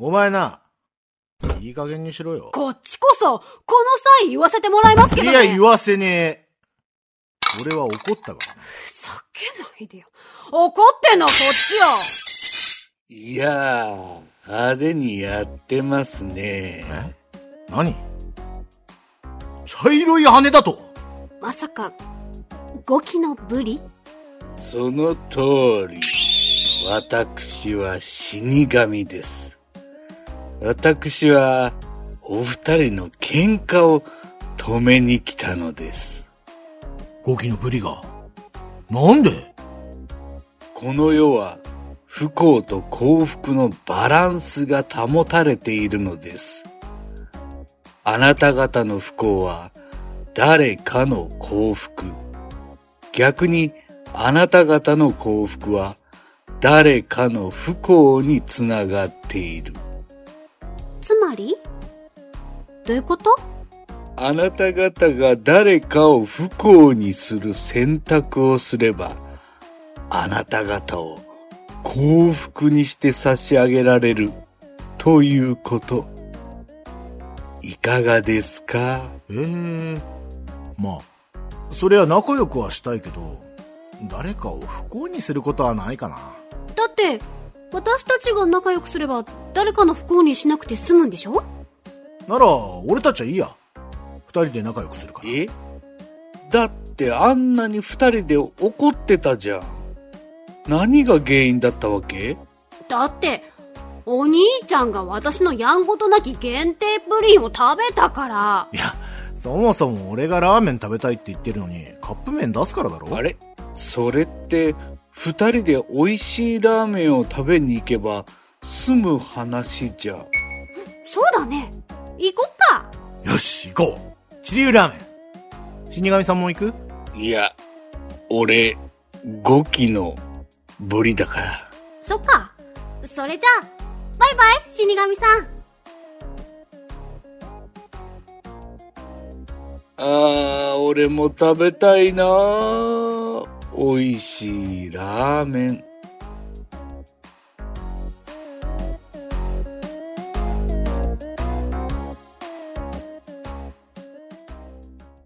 お前な、いい加減にしろよ。こっちこそ、この際言わせてもらいますけどね。いや、言わせねえ。俺は怒ったからな。ふざけないでよ。怒ってんのはこっちよ。いやー、派手にやってますね。え？何？茶色い羽だとまさか、ゴキのブリ？その通り、私は死神です。私は、お二人の喧嘩を止めに来たのです。ゴキのブリが？なんで？この世は、不幸と幸福のバランスが保たれているのです。あなた方の不幸は、誰かの幸福。逆に、あなた方の幸福は、誰かの不幸につながっている。つまり？どういうこと？あなた方が誰かを不幸にする選択をすれば、あなた方を幸福にして差し上げられるということ。いかがですか？ええまあ、そりゃ仲良くはしたいけど、誰かを不幸にすることはないかな。だって、私たちが仲良くすれば、誰かの不幸にしなくて済むんでしょ？なら、俺たちはいいや。二人で仲良くするから。え？だってあんなに二人で怒ってたじゃん。何が原因だったわけ？だって、お兄ちゃんが私のやんごとなき限定プリンを食べたから。いや、そもそも俺がラーメン食べたいって言ってるのに、カップ麺出すからだろ？あれ？それって、二人で美味しいラーメンを食べに行けば済む話じゃ。そうだね。行こっか。よし、行こう。チリュウラーメン。死神さんも行く？いや、俺、五期のブリだから。そっか。それじゃあ、バイバイ、死神さん。あー、俺も食べたいな美味しいラーメン。